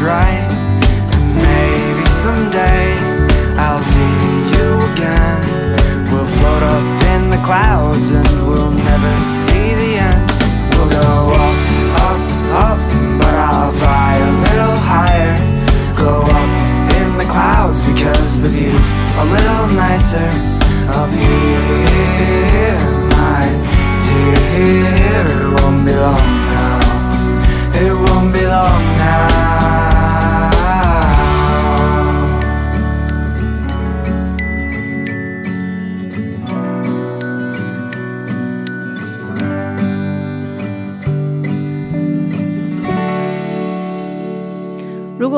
right. And maybe someday I'll see you again. We'll float up in the clouds and we'll never see the end. We'll go up, up, up, but I'll fly a little higher. Go up in the clouds because the view's a little nicer up here, my dear. It won't be long.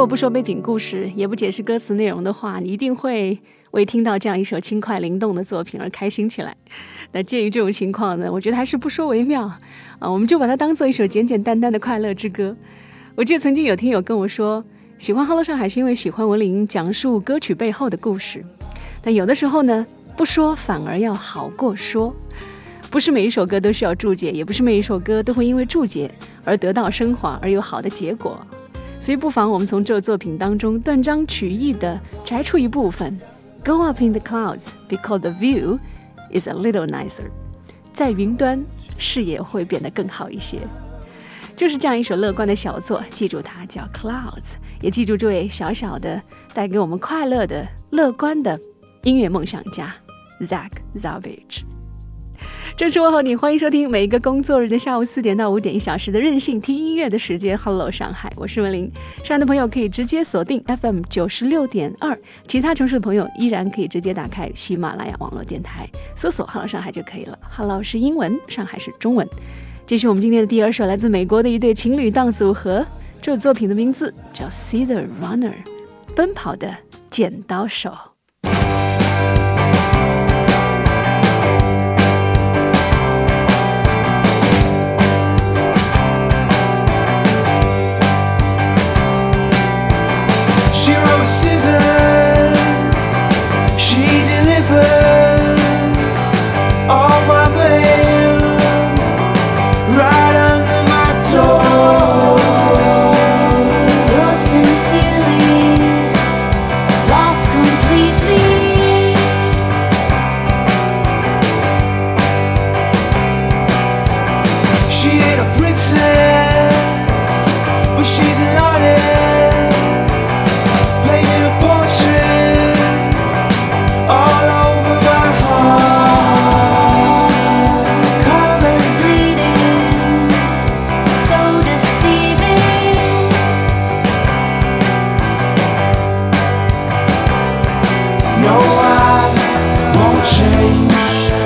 如果不说背景故事，也不解释歌词内容的话，你一定会为听到这样一首轻快灵动的作品而开心起来。那鉴于这种情况呢，我觉得还是不说为妙啊，我们就把它当做一首简简单单的快乐之歌。我记得曾经有听友跟我说，喜欢《Hello 上海》是因为喜欢文林讲述歌曲背后的故事。但有的时候呢，不说反而要好过说。不是每一首歌都需要注解，也不是每一首歌都会因为注解而得到升华，而有好的结果。所以，不妨我们从这作品当中断章取义的摘出一部分：Go up in the clouds, because the view is a little nicer。在云端，视野会变得更好一些。就是这样一首乐观的小作，记住它叫《Clouds》，也记住这位小小的带给我们快乐的乐观的音乐梦想家 Zac Savage。正是问候你，欢迎收听每一个工作日的下午四点到五点一小时的任性听音乐的时间。Hello，上海，我是文玲。上海的朋友可以直接锁定 FM 九十六点二，其他城市的朋友依然可以直接打开喜马拉雅网络电台，搜索 “Hello 上海”就可以了。Hello 是英文，上海是中文。这是我们今天的第二首，来自美国的一对情侣档组合。这首作品的名字叫《See the Runner》，奔跑的剪刀手。she wrote scissors, she delivered.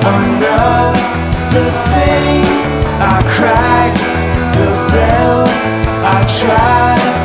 under thing I cracked the bell I tried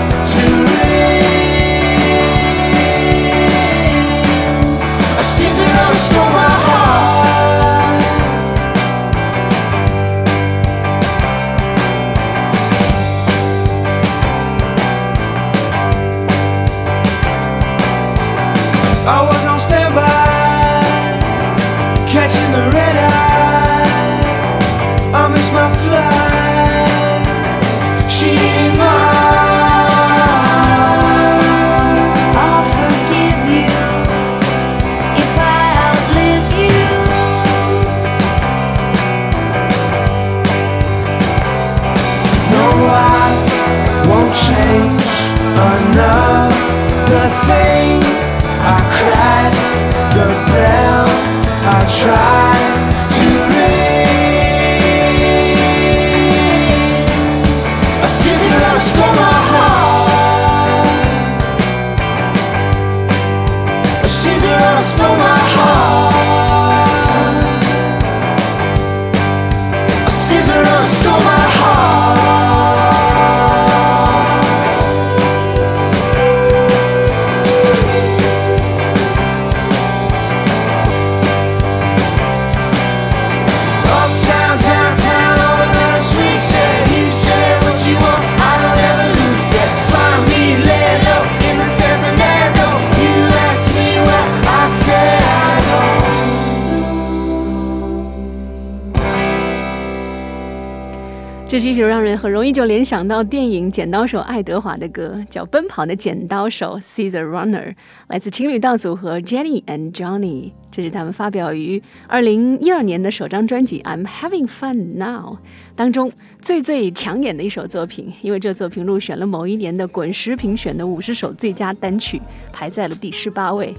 这是一首让人很容易就联想到电影《剪刀手爱德华》的歌，叫《奔跑的剪刀手》（Cesar Runner），来自情侣档组合 Jenny and Johnny。这是他们发表于二零一二年的首张专辑《I'm Having Fun Now》当中最最抢眼的一首作品，因为这作品入选了某一年的滚石评选的五十首最佳单曲，排在了第十八位。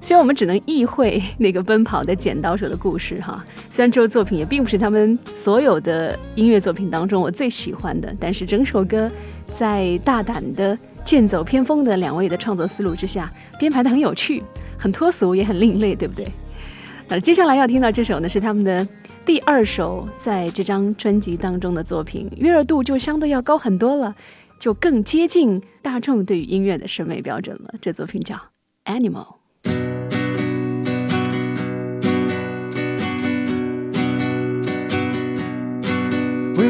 虽然我们只能意会 那个奔跑的剪刀手的故事哈，虽然这首作品也并不是他们所有的音乐作品当中我最喜欢的，但是整首歌在大胆的剑走偏锋的两位的创作思路之下，编排的很有趣、很脱俗、也很另类，对不对？那接下来要听到这首呢，是他们的第二首在这张专辑当中的作品，悦耳度就相对要高很多了，就更接近大众对于音乐的审美标准了。这作品叫《Animal》。We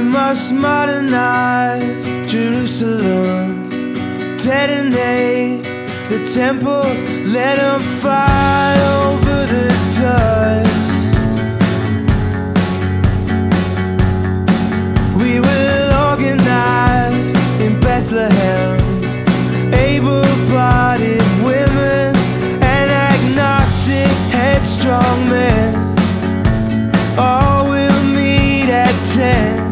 must modernize Jerusalem, detonate the temples, let them fly over the dust. We will organize in Bethlehem, able bodied. strong men. All will meet at ten.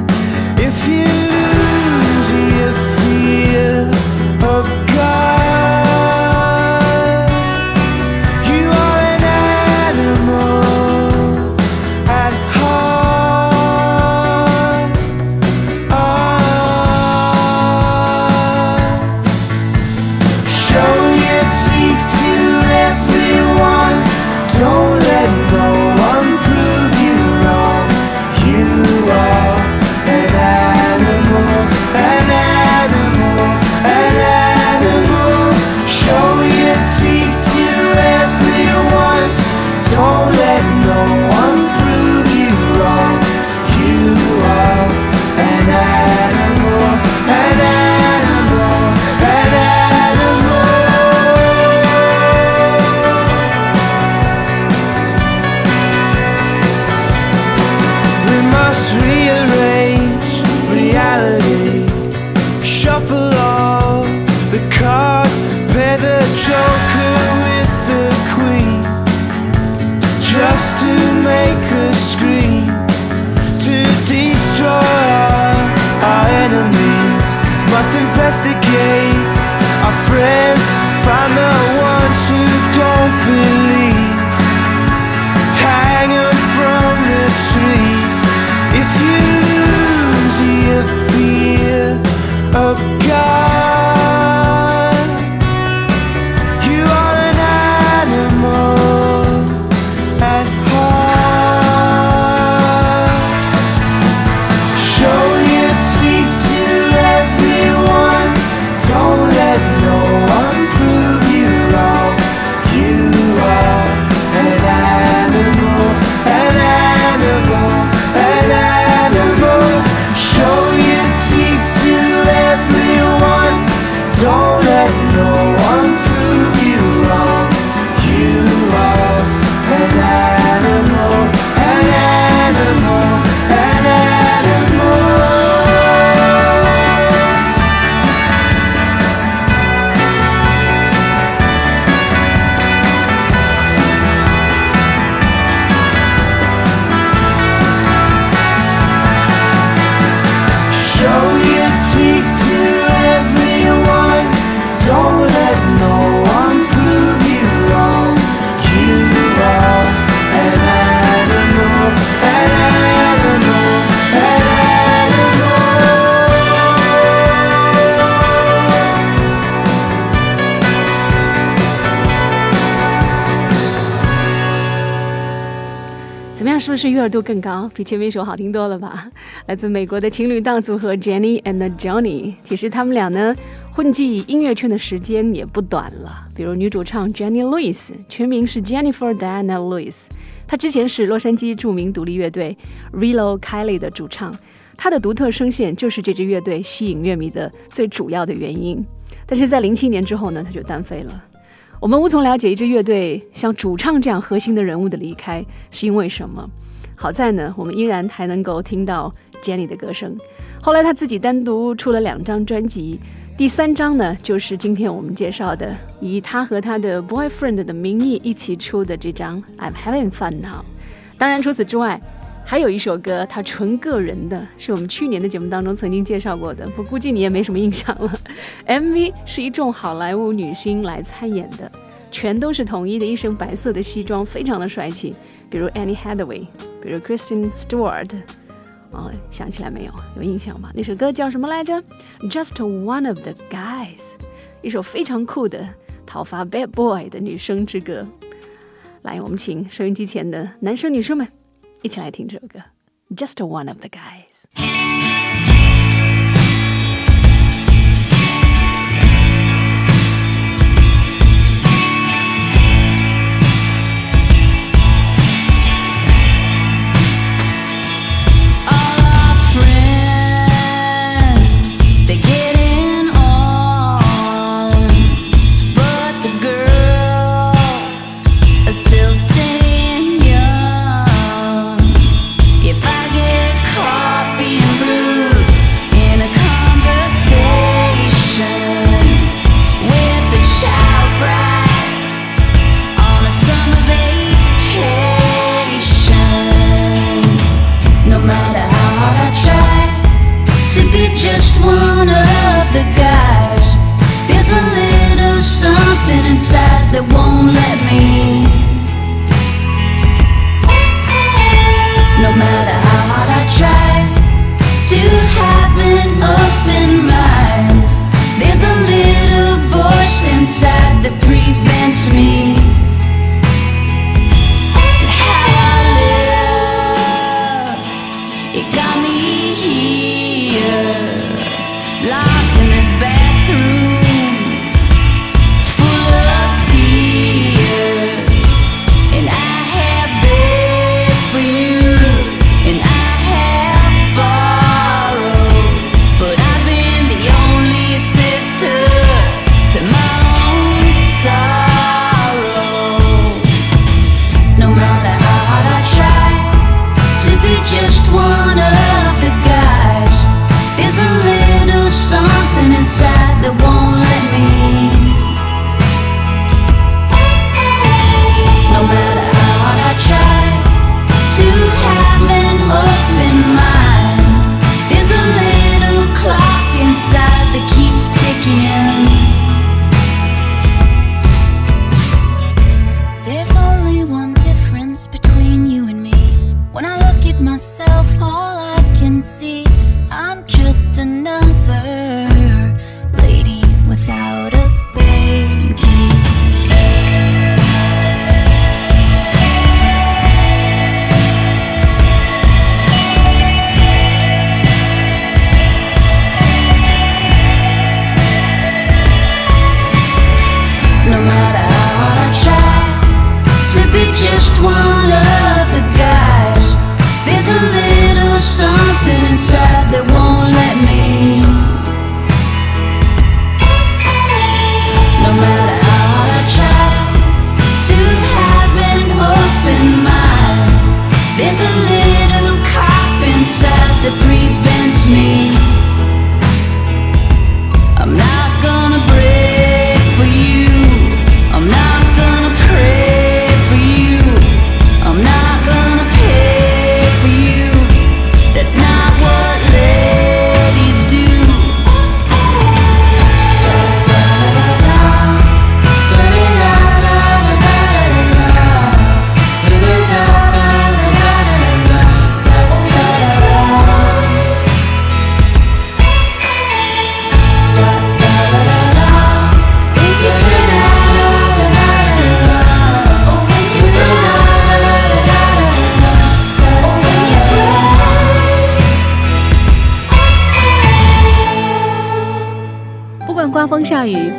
度更高，比前面一首好听多了吧？来自美国的情侣档组合 Jenny and Johnny，其实他们俩呢，混迹音乐圈的时间也不短了。比如女主唱 Jenny Lewis，全名是 Jennifer Diana Lewis，她之前是洛杉矶著名独立乐队 Rilo Kiley 的主唱，她的独特声线就是这支乐队吸引乐迷的最主要的原因。但是在零七年之后呢，她就单飞了。我们无从了解一支乐队像主唱这样核心的人物的离开是因为什么。好在呢，我们依然还能够听到 Jenny 的歌声。后来她自己单独出了两张专辑，第三张呢就是今天我们介绍的，以她和她的 boyfriend 的名义一起出的这张《I'm Having Fun》。当然，除此之外，还有一首歌，它纯个人的，是我们去年的节目当中曾经介绍过的，我估计你也没什么印象了。MV 是一众好莱坞女星来参演的，全都是统一的一身白色的西装，非常的帅气，比如 Anne Hathaway。c Kristen Stewart，哦，想起来没有？有印象吗？那首歌叫什么来着？Just one of the guys，一首非常酷的讨伐 bad boy 的女生之歌。来，我们请收音机前的男生女生们一起来听这首歌，Just one of the guys。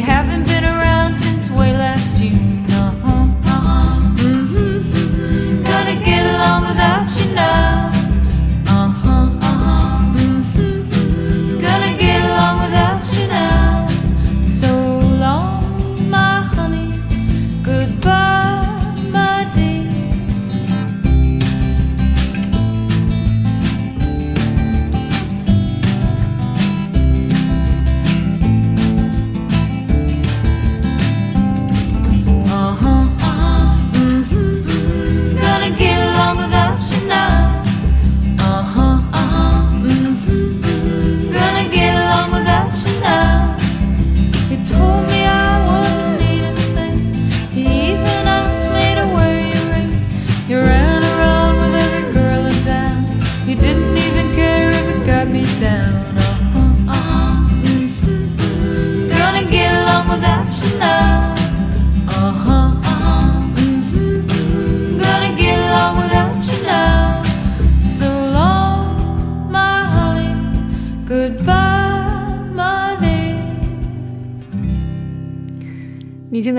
haven't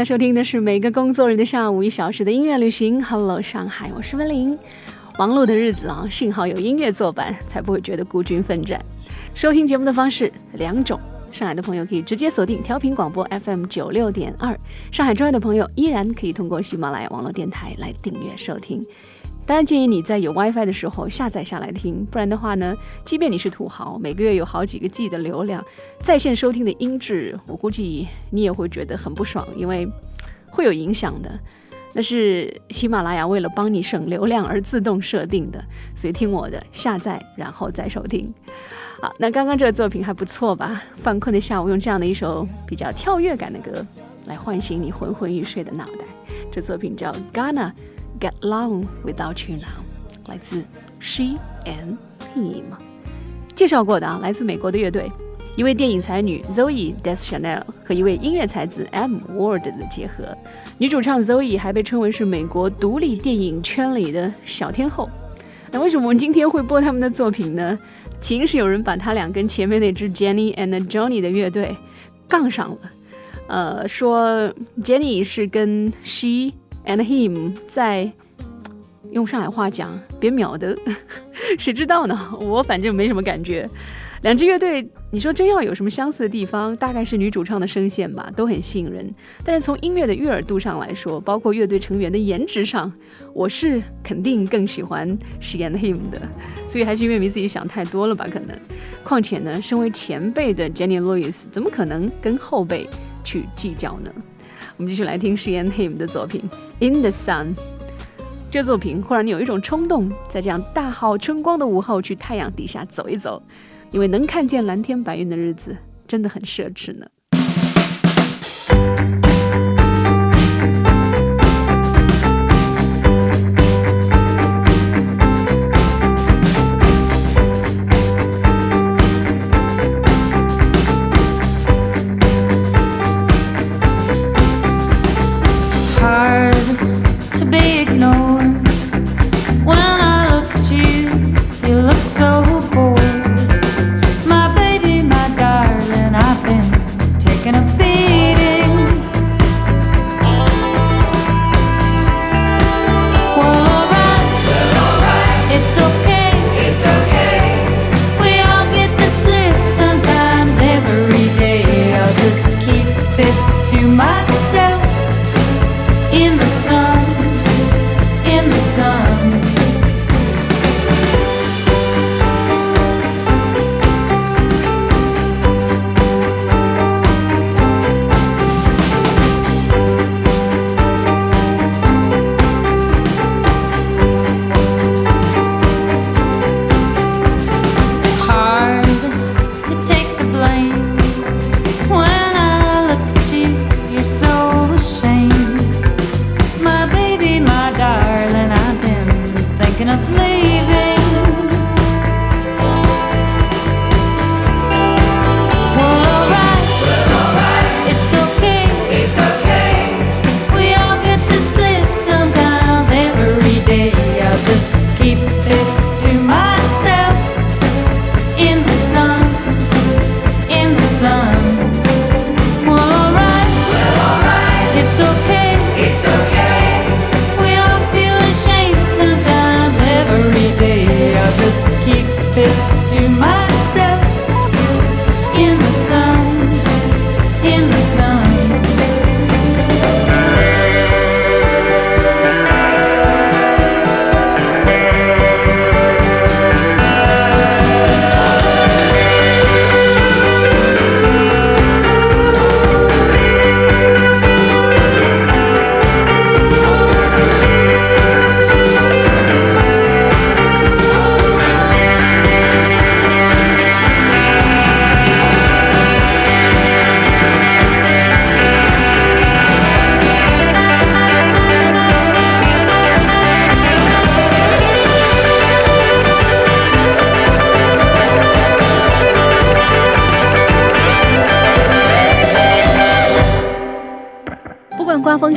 收听的是每个工作日的下午一小时的音乐旅行。Hello，上海，我是温玲。忙碌的日子啊，幸好有音乐作伴，才不会觉得孤军奋战。收听节目的方式两种：上海的朋友可以直接锁定调频广播 FM 九六点二；上海之外的朋友依然可以通过喜马拉雅网络电台来订阅收听。当然，建议你在有 WiFi 的时候下载下来听，不然的话呢，即便你是土豪，每个月有好几个 G 的流量，在线收听的音质，我估计你也会觉得很不爽，因为会有影响的。那是喜马拉雅为了帮你省流量而自动设定的，所以听我的，下载然后再收听。好，那刚刚这个作品还不错吧？犯困的下午，用这样的一首比较跳跃感的歌来唤醒你昏昏欲睡的脑袋。这作品叫《Ghana》。Get along without you now，来自 She and Him，介绍过的啊，来自美国的乐队，一位电影才女 z o e Deschanel 和一位音乐才子 M Ward 的结合。女主唱 z o e 还被称为是美国独立电影圈里的小天后。那为什么我们今天会播他们的作品呢？起因是有人把他俩跟前面那支 Jenny and Johnny 的乐队杠上了，呃，说 Jenny 是跟 She。And him 在用上海话讲，别秒的，谁知道呢？我反正没什么感觉。两支乐队，你说真要有什么相似的地方，大概是女主唱的声线吧，都很吸引人。但是从音乐的悦耳度上来说，包括乐队成员的颜值上，我是肯定更喜欢饰演 and him 的。所以还是因为你自己想太多了吧？可能。况且呢，身为前辈的 Jenny Lewis 怎么可能跟后辈去计较呢？我们继续来听 n 验 him 的作品《In the Sun》，这作品会让你有一种冲动，在这样大好春光的午后去太阳底下走一走，因为能看见蓝天白云的日子真的很奢侈呢。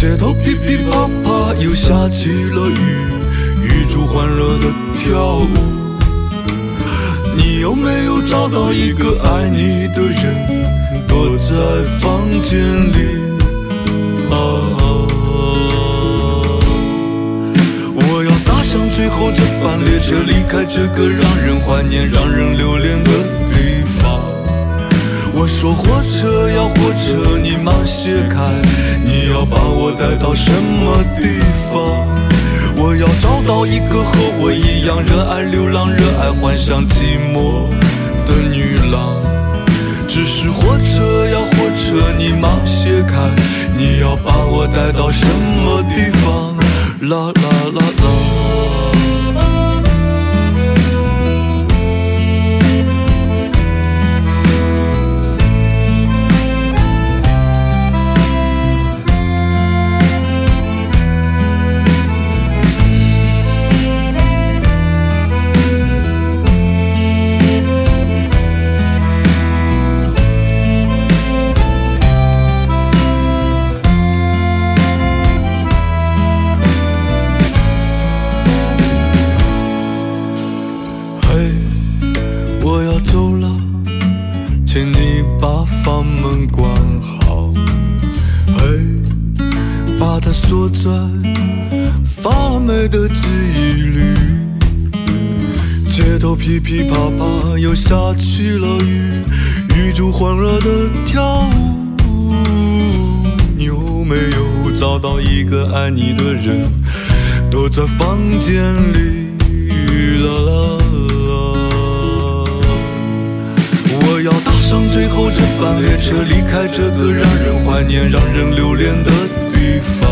街头噼噼啪啪又下起了雨，雨珠欢乐的跳舞。你有没有找到一个爱你的人？躲在房间里。啊！我要搭上最后这班列车，离开这个让人怀念、让人留恋的。我说火车呀火车，你慢些开，你要把我带到什么地方？我要找到一个和我一样热爱流浪、热爱幻想寂寞的女郎。只是火车呀火车，你慢些开，你要把我带到什么地方？啦啦啦啦。躲在房间里，啦啦啦！我要搭上最后这班列车，离开这个让人怀念、让人留恋的地方。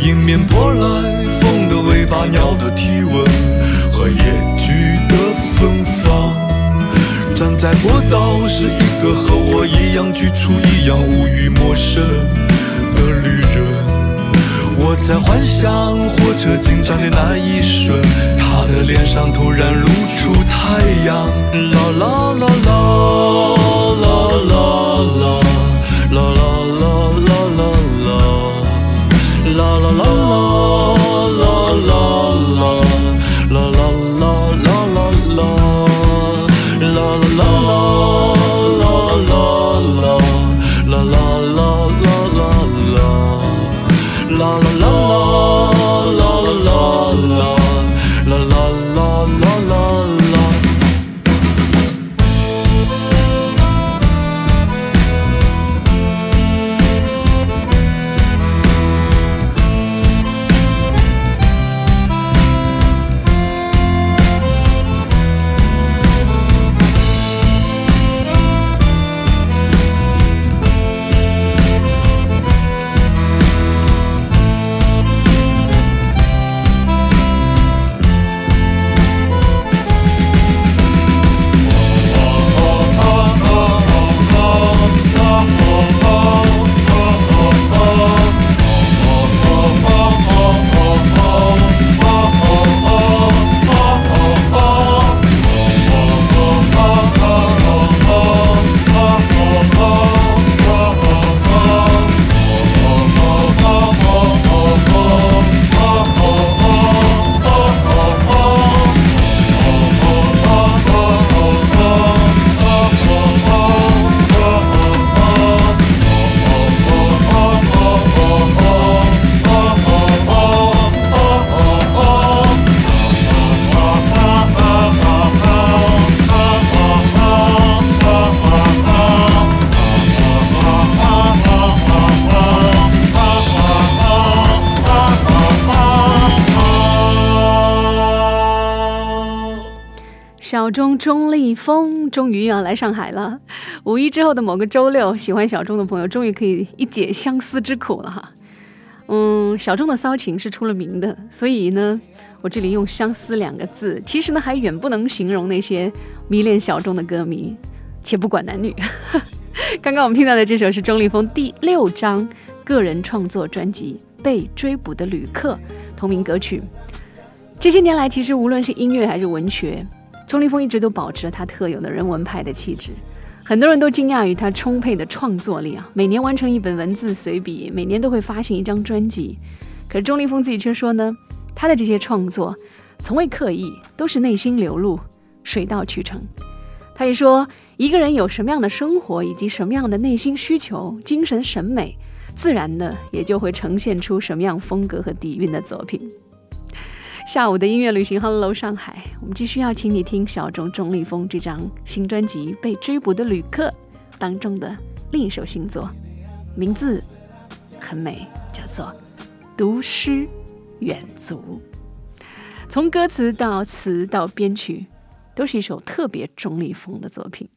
迎面扑来风的尾巴、鸟的体温和野菊的芬芳。站在过道是一个和我一样局促、一样无语、陌生的旅人。我在幻想火车进站的那一瞬，他的脸上突然露出太阳。啦啦啦啦。终于要来上海了。五一之后的某个周六，喜欢小众的朋友终于可以一解相思之苦了哈。嗯，小众的骚情是出了名的，所以呢，我这里用“相思”两个字，其实呢还远不能形容那些迷恋小众的歌迷，且不管男女。刚刚我们听到的这首是钟立风第六张个人创作专辑《被追捕的旅客》同名歌曲。这些年来，其实无论是音乐还是文学。钟立风一直都保持着他特有的人文派的气质，很多人都惊讶于他充沛的创作力啊，每年完成一本文字随笔，每年都会发行一张专辑。可是钟立风自己却说呢，他的这些创作从未刻意，都是内心流露，水到渠成。他也说，一个人有什么样的生活，以及什么样的内心需求、精神审美，自然的也就会呈现出什么样风格和底蕴的作品。下午的音乐旅行，Hello 上海，我们继续要请你听小众钟立风这张新专辑《被追捕的旅客》当中的另一首新作，名字很美，叫做《读诗远足》，从歌词到词到编曲，都是一首特别钟立风的作品。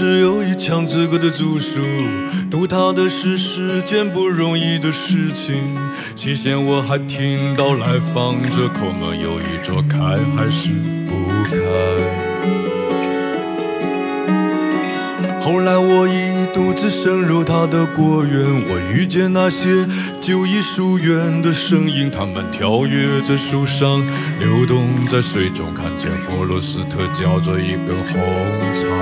只有一腔资格的赌注，读他的是，是件不容易的事情。期限我还听到来访者叩门，犹豫着开还是不开。后来我一独自深入他的果园，我遇见那些旧艺术院的身影，他们跳跃在树上，流动在水中，看见弗罗斯特嚼着一根红草。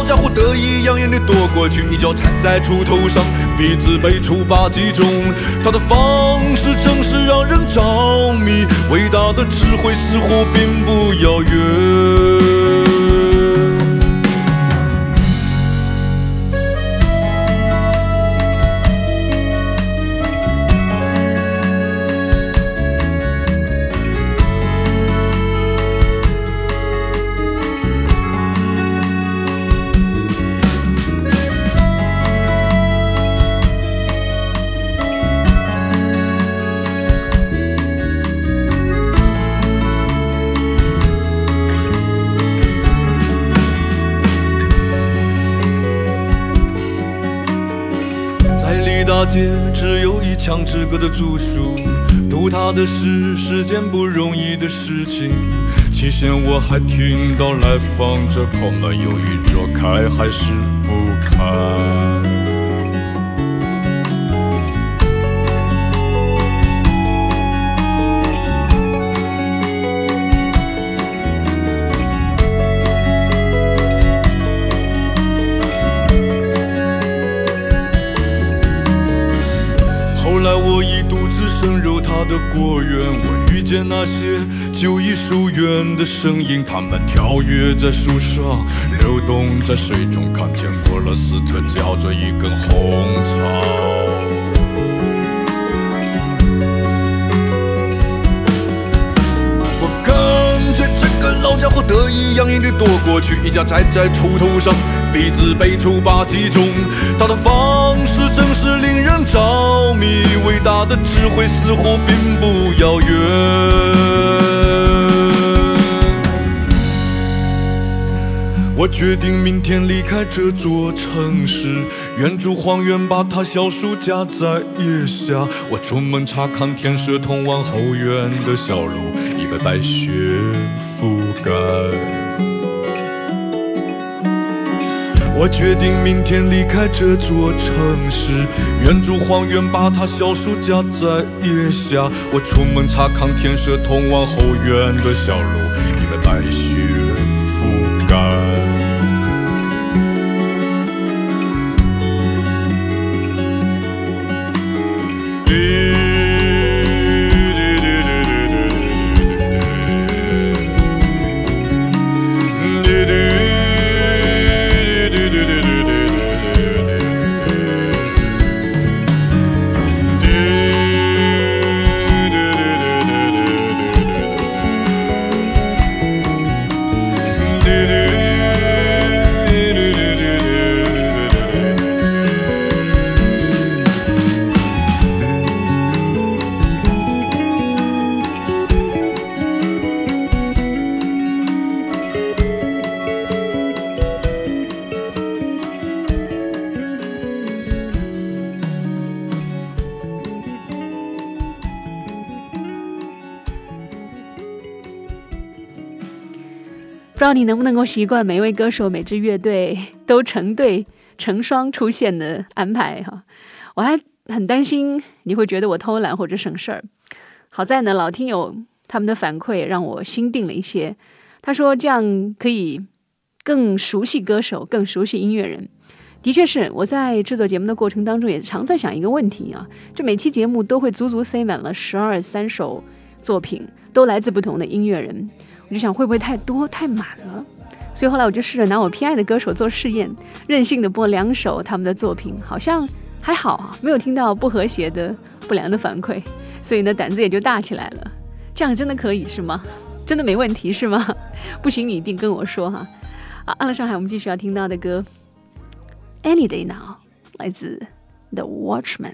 小家伙得意洋洋地躲过去，一脚踩在锄头上，鼻子被锄把击中。他的方式真是让人着迷，伟大的智慧似乎并不遥远。唱之歌的租书，读他的诗是件不容易的事情。期限我还听到来访者叩门，犹豫着开还是不开。的果园，我遇见那些久已疏远的声音，他们跳跃在树上，流动在水中，看见弗罗斯特嚼着一根红草。我看见这个老家伙得意洋洋地躲过去，一脚踩在锄头上。鼻子被出八击中，他的方式真是令人着迷。伟大的智慧似乎并不遥远。我决定明天离开这座城市，远助荒原，把他小树夹在腋下。我出门查看天色，通往后院的小路已被白雪覆盖。我决定明天离开这座城市，远足荒原，把它小树夹在腋下。我出门查看天色，通往后院的小路，一片白雪。你能不能够习惯每一位歌手、每支乐队 都成对、成双出现的安排？哈，我还很担心你会觉得我偷懒或者省事儿。好在呢，老听友他们的反馈让我心定了一些。他说这样可以更熟悉歌手、更熟悉音乐人。的确是我在制作节目的过程当中也常在想一个问题啊，这每期节目都会足足塞满了十二三首作品，都来自不同的音乐人。我就想会不会太多太满了，所以后来我就试着拿我偏爱的歌手做试验，任性的播两首他们的作品，好像还好啊，没有听到不和谐的不良的反馈，所以呢胆子也就大起来了。这样真的可以是吗？真的没问题是吗？不行你一定跟我说哈。好，按了上海，我们继续要听到的歌，《Any Day Now》来自《The Watchman》。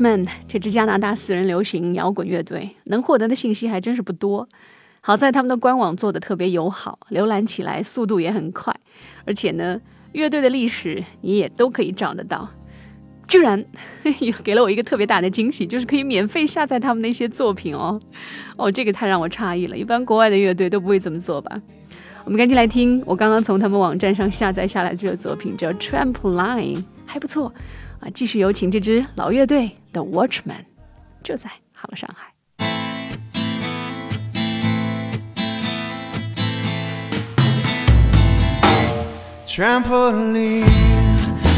m n 这支加拿大四人流行摇滚乐队能获得的信息还真是不多。好在他们的官网做的特别友好，浏览起来速度也很快。而且呢，乐队的历史你也都可以找得到。居然 给了我一个特别大的惊喜，就是可以免费下载他们的一些作品哦！哦，这个太让我诧异了，一般国外的乐队都不会这么做吧？我们赶紧来听我刚刚从他们网站上下载下来这个作品，叫《Trampoline》，还不错。啊。继续有请这支老乐队 The Watchman，就在好了上海。 Trampoline,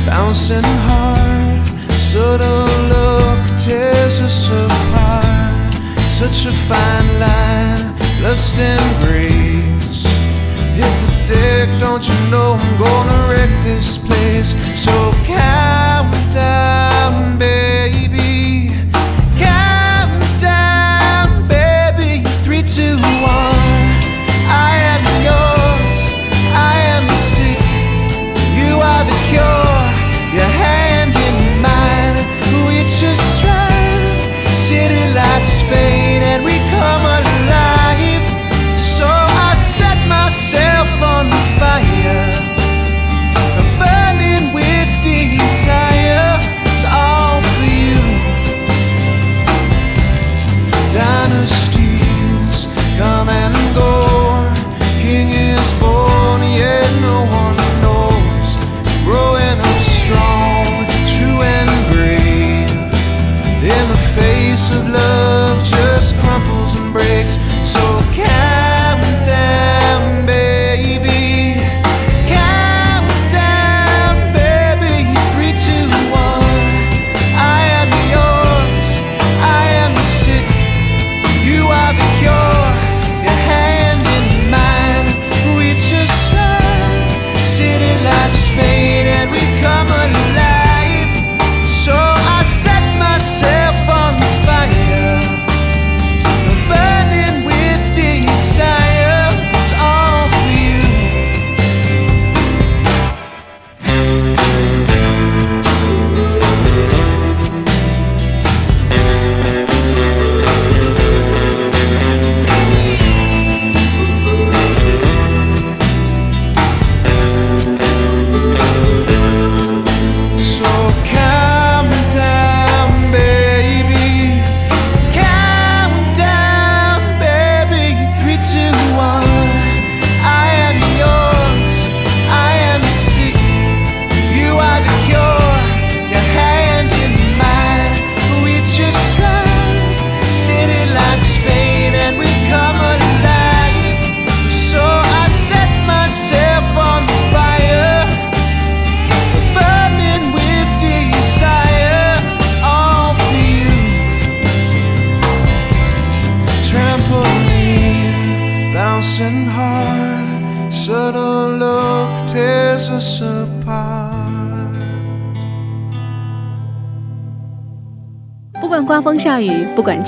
bouncing hard, subtle look tears us apart. Such a fine line, lust and grace. Hit the deck, don't you know I'm gonna wreck this place? So count down, babe.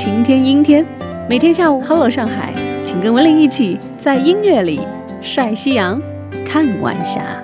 晴天阴天，每天下午，Hello 上海，请跟文林一起在音乐里晒夕阳，看晚霞。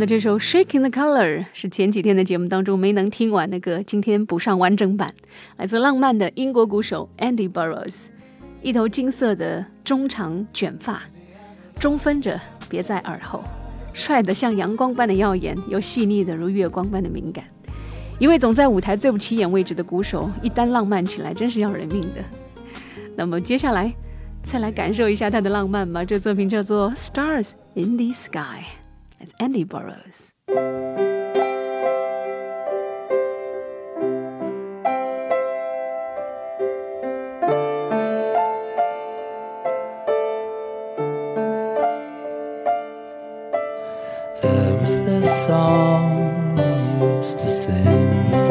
那这首《Shaking the Color》是前几天的节目当中没能听完的歌，今天补上完整版。来自浪漫的英国鼓手 Andy Burrows，一头金色的中长卷发，中分着别在耳后，帅得像阳光般的耀眼，又细腻得如月光般的敏感。一位总在舞台最不起眼位置的鼓手，一旦浪漫起来，真是要人命的。那么接下来，再来感受一下他的浪漫吧。这作品叫做《Stars in the Sky》。It's Andy Burrows. There was this song I used to sing with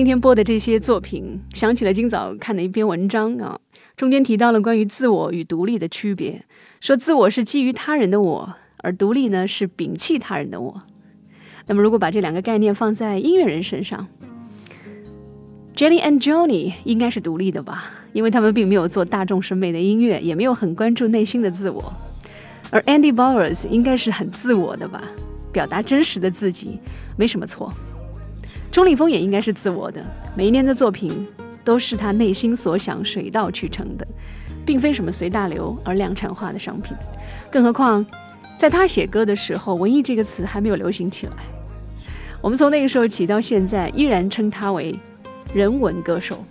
今天播的这些作品，想起了今早看的一篇文章啊，中间提到了关于自我与独立的区别，说自我是基于他人的我，而独立呢是摒弃他人的我。那么如果把这两个概念放在音乐人身上，Jenny and Johnny 应该是独立的吧，因为他们并没有做大众审美的音乐，也没有很关注内心的自我，而 Andy b o w e r s 应该是很自我的吧，表达真实的自己没什么错。钟立风也应该是自我的，每一年的作品都是他内心所想，水到渠成的，并非什么随大流而量产化的商品。更何况，在他写歌的时候，“文艺”这个词还没有流行起来。我们从那个时候起到现在，依然称他为人文歌手。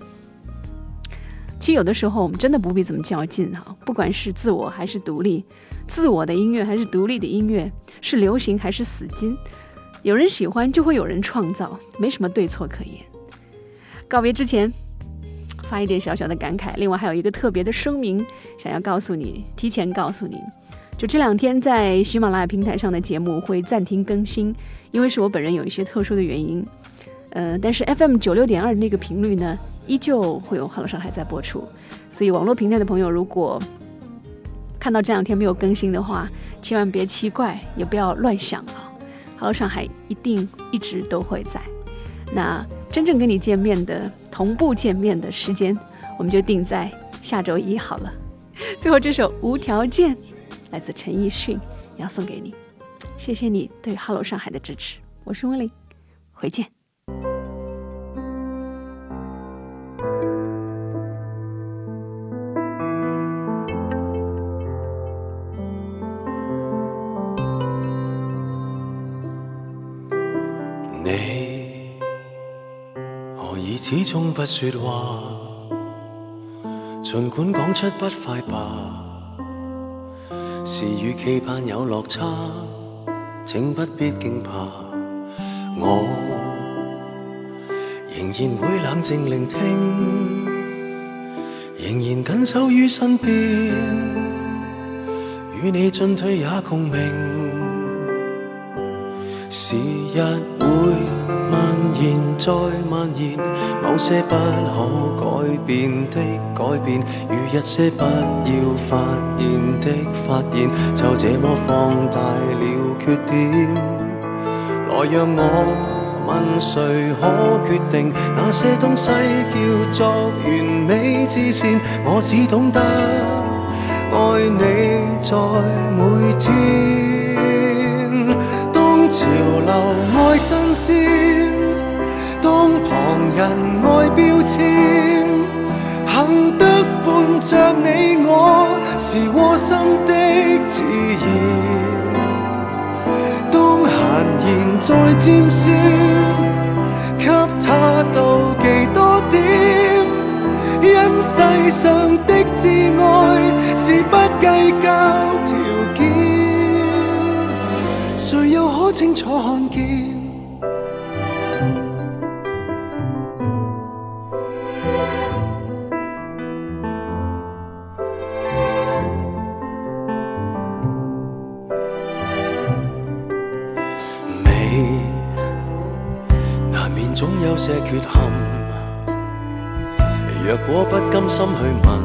其实有的时候，我们真的不必怎么较劲哈。不管是自我还是独立，自我的音乐还是独立的音乐，是流行还是死金。有人喜欢，就会有人创造，没什么对错可言。告别之前，发一点小小的感慨。另外，还有一个特别的声明，想要告诉你，提前告诉你，就这两天在喜马拉雅平台上的节目会暂停更新，因为是我本人有一些特殊的原因。呃，但是 FM 九六点二那个频率呢，依旧会有《Hello 上海》在播出。所以，网络平台的朋友如果看到这两天没有更新的话，千万别奇怪，也不要乱想啊。Hello 上海一定一直都会在，那真正跟你见面的同步见面的时间，我们就定在下周一好了。最后这首《无条件》来自陈奕迅，要送给你。谢谢你对 Hello 上海的支持，我是温岭，回见。终不说话，尽管讲出不快吧。是与期盼有落差，请不必惊怕。我仍然会冷静聆听，仍然紧守于身边，与你进退也共鸣。时日会。蔓延再蔓延，某些不可改变的改变，如一些不要发现的发现，就这么放大了缺点。来让我问，谁可决定那些东西叫做完美之线？我只懂得爱你，在每天。潮流爱新鲜，当旁人爱标签，幸得伴着你，我是窝心的自然。当闲言再尖酸，给他妒忌多点，因世上的至爱是不计较。美，难免总有些缺陷。若果不甘心去问，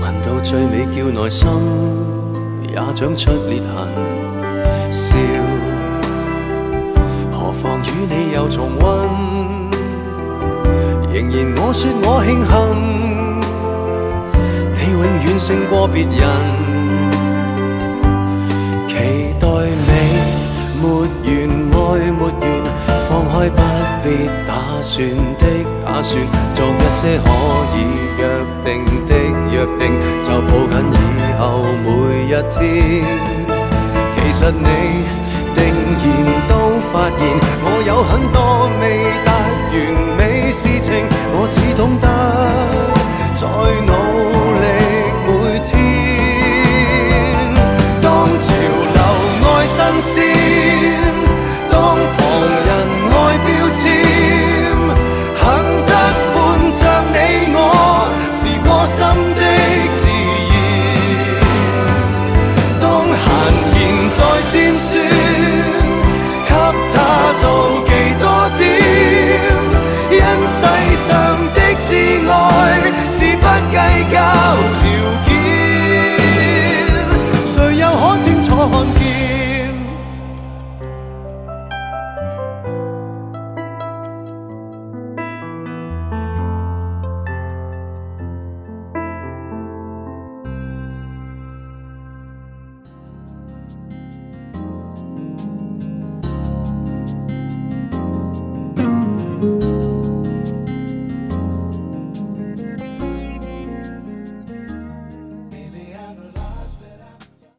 问到最尾，叫内心也长出裂痕。与你又重温，仍然我说我庆幸，你永远胜过别人。期待你没完，爱没完，放开不必打算的打算，做一些可以约定的约定，就抱紧以后每一天。其实你定然都。发现我有很多未达完美事情，我只懂得在努